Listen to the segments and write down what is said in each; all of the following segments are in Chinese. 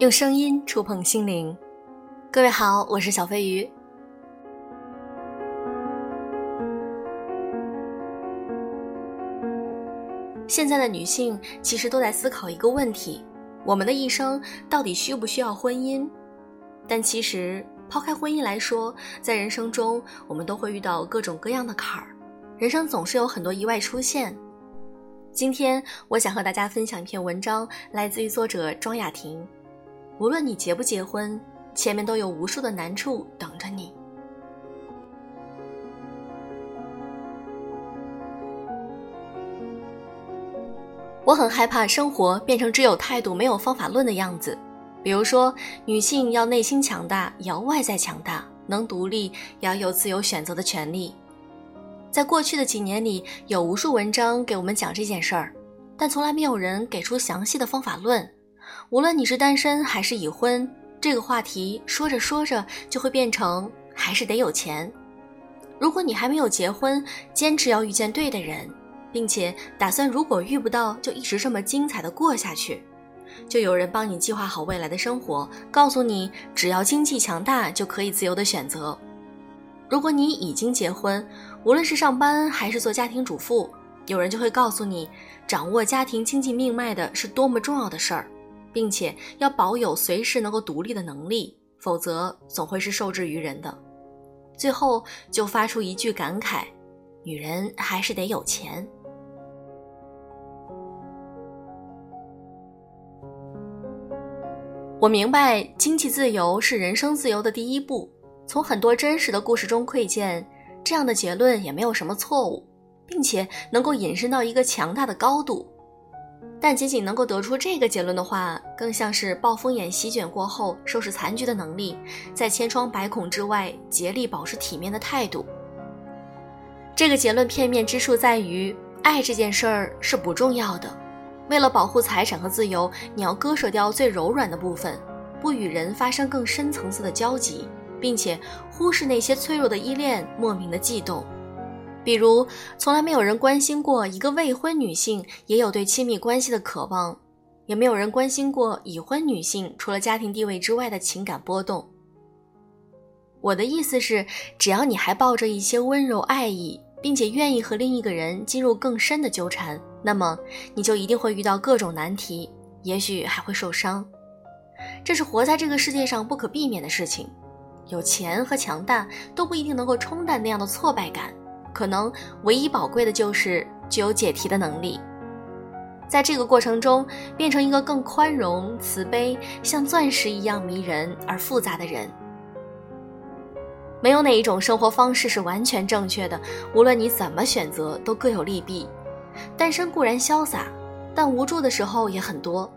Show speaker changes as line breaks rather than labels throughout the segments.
用声音触碰心灵，各位好，我是小飞鱼。现在的女性其实都在思考一个问题：我们的一生到底需不需要婚姻？但其实抛开婚姻来说，在人生中我们都会遇到各种各样的坎儿，人生总是有很多意外出现。今天我想和大家分享一篇文章，来自于作者庄雅婷。无论你结不结婚，前面都有无数的难处等着你。我很害怕生活变成只有态度没有方法论的样子。比如说，女性要内心强大，也要外在强大，能独立，也要有自由选择的权利。在过去的几年里，有无数文章给我们讲这件事儿，但从来没有人给出详细的方法论。无论你是单身还是已婚，这个话题说着说着就会变成还是得有钱。如果你还没有结婚，坚持要遇见对的人，并且打算如果遇不到就一直这么精彩的过下去，就有人帮你计划好未来的生活，告诉你只要经济强大就可以自由的选择。如果你已经结婚，无论是上班还是做家庭主妇，有人就会告诉你，掌握家庭经济命脉的是多么重要的事儿。并且要保有随时能够独立的能力，否则总会是受制于人的。最后就发出一句感慨：女人还是得有钱。我明白，经济自由是人生自由的第一步。从很多真实的故事中窥见，这样的结论也没有什么错误，并且能够引申到一个强大的高度。但仅仅能够得出这个结论的话，更像是暴风眼席卷过后收拾残局的能力，在千疮百孔之外竭力保持体面的态度。这个结论片面之处在于，爱这件事儿是不重要的。为了保护财产和自由，你要割舍掉最柔软的部分，不与人发生更深层次的交集，并且忽视那些脆弱的依恋、莫名的悸动。比如，从来没有人关心过一个未婚女性也有对亲密关系的渴望，也没有人关心过已婚女性除了家庭地位之外的情感波动。我的意思是，只要你还抱着一些温柔爱意，并且愿意和另一个人进入更深的纠缠，那么你就一定会遇到各种难题，也许还会受伤。这是活在这个世界上不可避免的事情。有钱和强大都不一定能够冲淡那样的挫败感。可能唯一宝贵的就是具有解题的能力，在这个过程中变成一个更宽容、慈悲、像钻石一样迷人而复杂的人。没有哪一种生活方式是完全正确的，无论你怎么选择，都各有利弊。单身固然潇洒，但无助的时候也很多。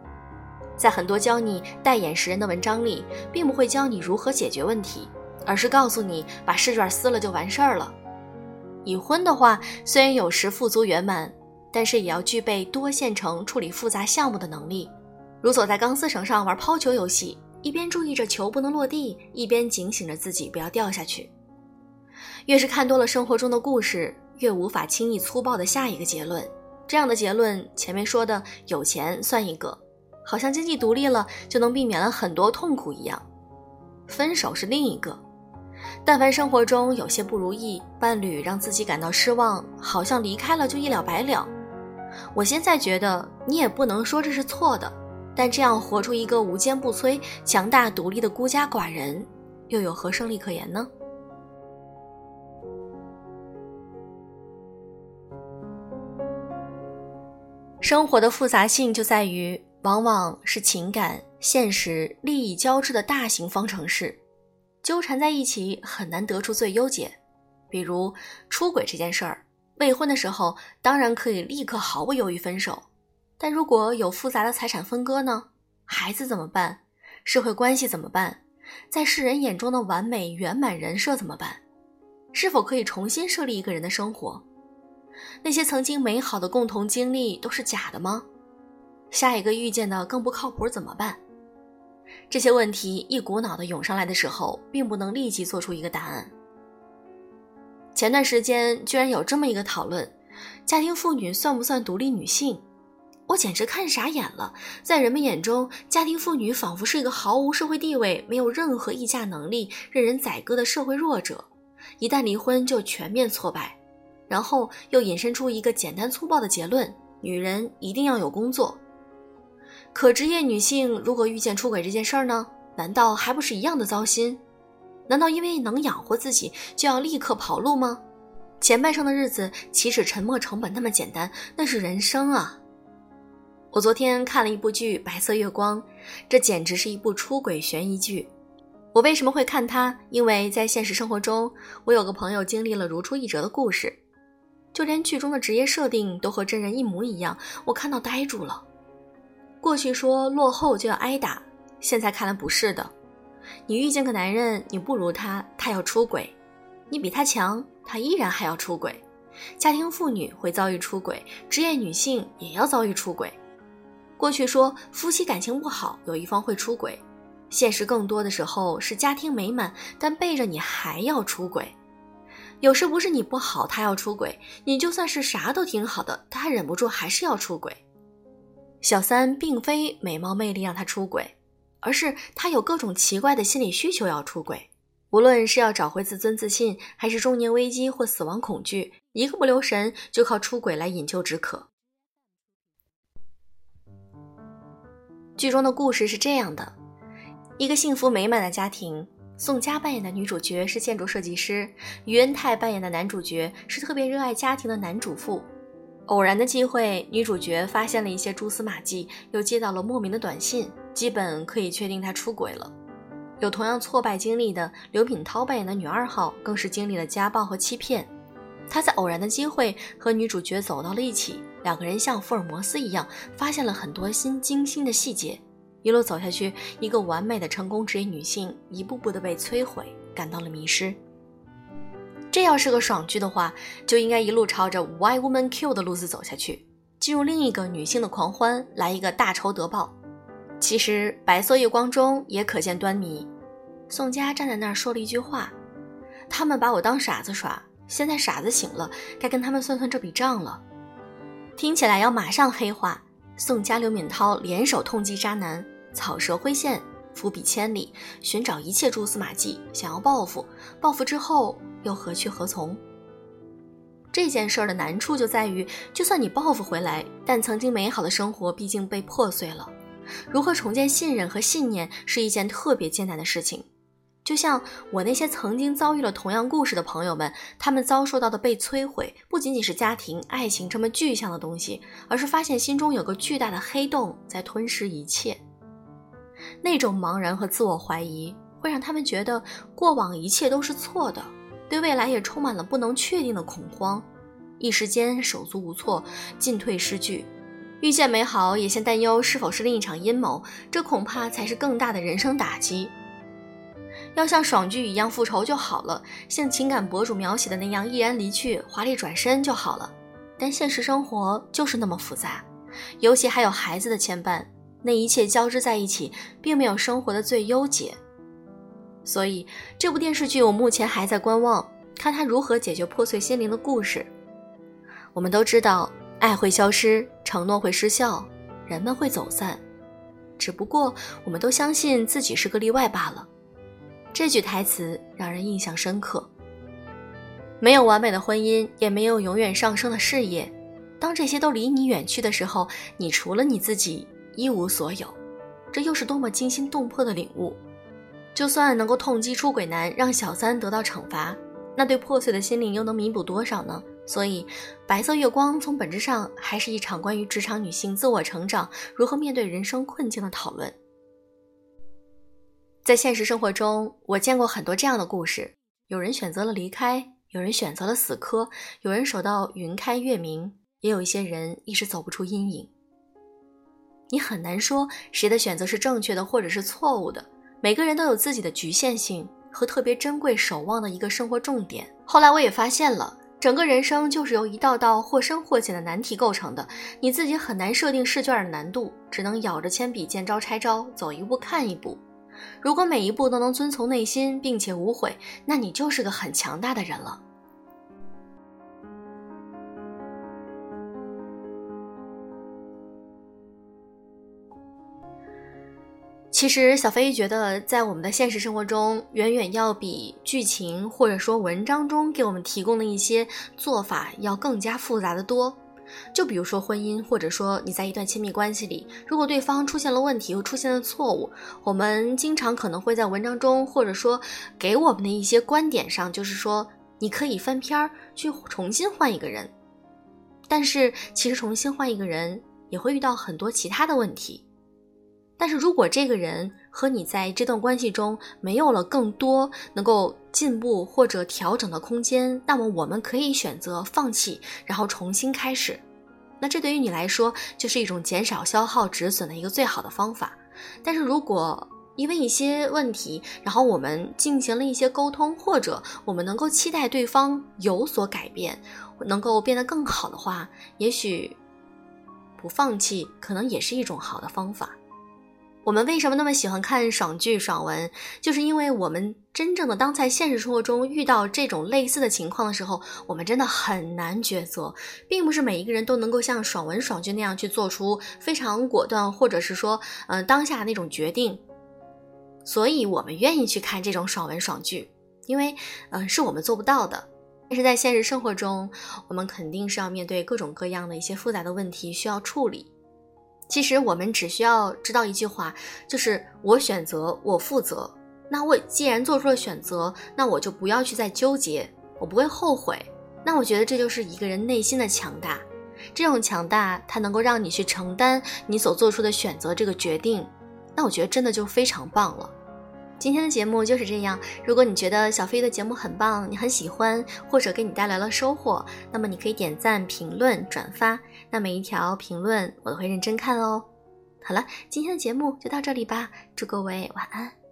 在很多教你戴眼识人的文章里，并不会教你如何解决问题，而是告诉你把试卷撕了就完事儿了。已婚的话，虽然有时富足圆满，但是也要具备多线程处理复杂项目的能力，如走在钢丝绳上玩抛球游戏，一边注意着球不能落地，一边警醒着自己不要掉下去。越是看多了生活中的故事，越无法轻易粗暴的下一个结论。这样的结论，前面说的有钱算一个，好像经济独立了就能避免了很多痛苦一样。分手是另一个。但凡生活中有些不如意，伴侣让自己感到失望，好像离开了就一了百了。我现在觉得你也不能说这是错的，但这样活出一个无坚不摧、强大独立的孤家寡人，又有何胜利可言呢？生活的复杂性就在于，往往是情感、现实、利益交织的大型方程式。纠缠在一起很难得出最优解，比如出轨这件事儿，未婚的时候当然可以立刻毫不犹豫分手，但如果有复杂的财产分割呢？孩子怎么办？社会关系怎么办？在世人眼中的完美圆满人设怎么办？是否可以重新设立一个人的生活？那些曾经美好的共同经历都是假的吗？下一个遇见的更不靠谱怎么办？这些问题一股脑的涌上来的时候，并不能立即做出一个答案。前段时间居然有这么一个讨论：家庭妇女算不算独立女性？我简直看傻眼了。在人们眼中，家庭妇女仿佛是一个毫无社会地位、没有任何议价能力、任人宰割的社会弱者，一旦离婚就全面挫败。然后又引申出一个简单粗暴的结论：女人一定要有工作。可职业女性如果遇见出轨这件事儿呢？难道还不是一样的糟心？难道因为能养活自己就要立刻跑路吗？前半生的日子岂止沉没成本那么简单？那是人生啊！我昨天看了一部剧《白色月光》，这简直是一部出轨悬疑剧。我为什么会看它？因为在现实生活中，我有个朋友经历了如出一辙的故事，就连剧中的职业设定都和真人一模一样，我看到呆住了。过去说落后就要挨打。现在看来不是的，你遇见个男人，你不如他，他要出轨；你比他强，他依然还要出轨。家庭妇女会遭遇出轨，职业女性也要遭遇出轨。过去说夫妻感情不好，有一方会出轨，现实更多的时候是家庭美满，但背着你还要出轨。有时不是你不好，他要出轨，你就算是啥都挺好的，他忍不住还是要出轨。小三并非美貌魅力让他出轨。而是他有各种奇怪的心理需求要出轨，无论是要找回自尊自信，还是中年危机或死亡恐惧，一个不留神就靠出轨来引咎止渴。剧中的故事是这样的：一个幸福美满的家庭，宋佳扮演的女主角是建筑设计师，于恩泰扮演的男主角是特别热爱家庭的男主妇。偶然的机会，女主角发现了一些蛛丝马迹，又接到了莫名的短信。基本可以确定他出轨了。有同样挫败经历的刘品涛扮演的女二号，更是经历了家暴和欺骗。他在偶然的机会和女主角走到了一起，两个人像福尔摩斯一样，发现了很多新精心的细节。一路走下去，一个完美的成功职业女性，一步步的被摧毁，感到了迷失。这要是个爽剧的话，就应该一路朝着 Why Woman Kill 的路子走下去，进入另一个女性的狂欢，来一个大仇得报。其实白色月光中也可见端倪。宋佳站在那儿说了一句话：“他们把我当傻子耍，现在傻子醒了，该跟他们算算这笔账了。”听起来要马上黑化。宋佳、刘敏涛联手痛击渣男，草蛇灰线，伏笔千里，寻找一切蛛丝马迹，想要报复。报复之后又何去何从？这件事儿的难处就在于，就算你报复回来，但曾经美好的生活毕竟被破碎了。如何重建信任和信念是一件特别艰难的事情，就像我那些曾经遭遇了同样故事的朋友们，他们遭受到的被摧毁，不仅仅是家庭、爱情这么具象的东西，而是发现心中有个巨大的黑洞在吞噬一切。那种茫然和自我怀疑，会让他们觉得过往一切都是错的，对未来也充满了不能确定的恐慌，一时间手足无措，进退失据。遇见美好，也先担忧是否是另一场阴谋，这恐怕才是更大的人生打击。要像爽剧一样复仇就好了，像情感博主描写的那样毅然离去、华丽转身就好了。但现实生活就是那么复杂，尤其还有孩子的牵绊，那一切交织在一起，并没有生活的最优解。所以这部电视剧我目前还在观望，看他如何解决破碎心灵的故事。我们都知道。爱会消失，承诺会失效，人们会走散，只不过我们都相信自己是个例外罢了。这句台词让人印象深刻。没有完美的婚姻，也没有永远上升的事业。当这些都离你远去的时候，你除了你自己一无所有。这又是多么惊心动魄的领悟！就算能够痛击出轨男，让小三得到惩罚，那对破碎的心灵又能弥补多少呢？所以，白色月光从本质上还是一场关于职场女性自我成长、如何面对人生困境的讨论。在现实生活中，我见过很多这样的故事：有人选择了离开，有人选择了死磕，有人守到云开月明，也有一些人一直走不出阴影。你很难说谁的选择是正确的，或者是错误的。每个人都有自己的局限性和特别珍贵、守望的一个生活重点。后来我也发现了。整个人生就是由一道道或深或浅的难题构成的，你自己很难设定试卷的难度，只能咬着铅笔见招拆招，走一步看一步。如果每一步都能遵从内心，并且无悔，那你就是个很强大的人了。其实小飞觉得，在我们的现实生活中，远远要比剧情或者说文章中给我们提供的一些做法要更加复杂的多。就比如说婚姻，或者说你在一段亲密关系里，如果对方出现了问题又出现了错误，我们经常可能会在文章中，或者说给我们的一些观点上，就是说你可以翻篇儿去重新换一个人。但是其实重新换一个人也会遇到很多其他的问题。但是如果这个人和你在这段关系中没有了更多能够进步或者调整的空间，那么我们可以选择放弃，然后重新开始。那这对于你来说就是一种减少消耗止损的一个最好的方法。但是如果因为一些问题，然后我们进行了一些沟通，或者我们能够期待对方有所改变，能够变得更好的话，也许不放弃可能也是一种好的方法。我们为什么那么喜欢看爽剧、爽文？就是因为我们真正的当在现实生活中遇到这种类似的情况的时候，我们真的很难抉择，并不是每一个人都能够像爽文、爽剧那样去做出非常果断，或者是说，嗯，当下那种决定。所以我们愿意去看这种爽文、爽剧，因为，嗯，是我们做不到的。但是在现实生活中，我们肯定是要面对各种各样的一些复杂的问题需要处理。其实我们只需要知道一句话，就是我选择，我负责。那我既然做出了选择，那我就不要去再纠结，我不会后悔。那我觉得这就是一个人内心的强大，这种强大它能够让你去承担你所做出的选择这个决定。那我觉得真的就非常棒了。今天的节目就是这样。如果你觉得小飞的节目很棒，你很喜欢，或者给你带来了收获，那么你可以点赞、评论、转发。那每一条评论我都会认真看哦。好了，今天的节目就到这里吧。祝各位晚安。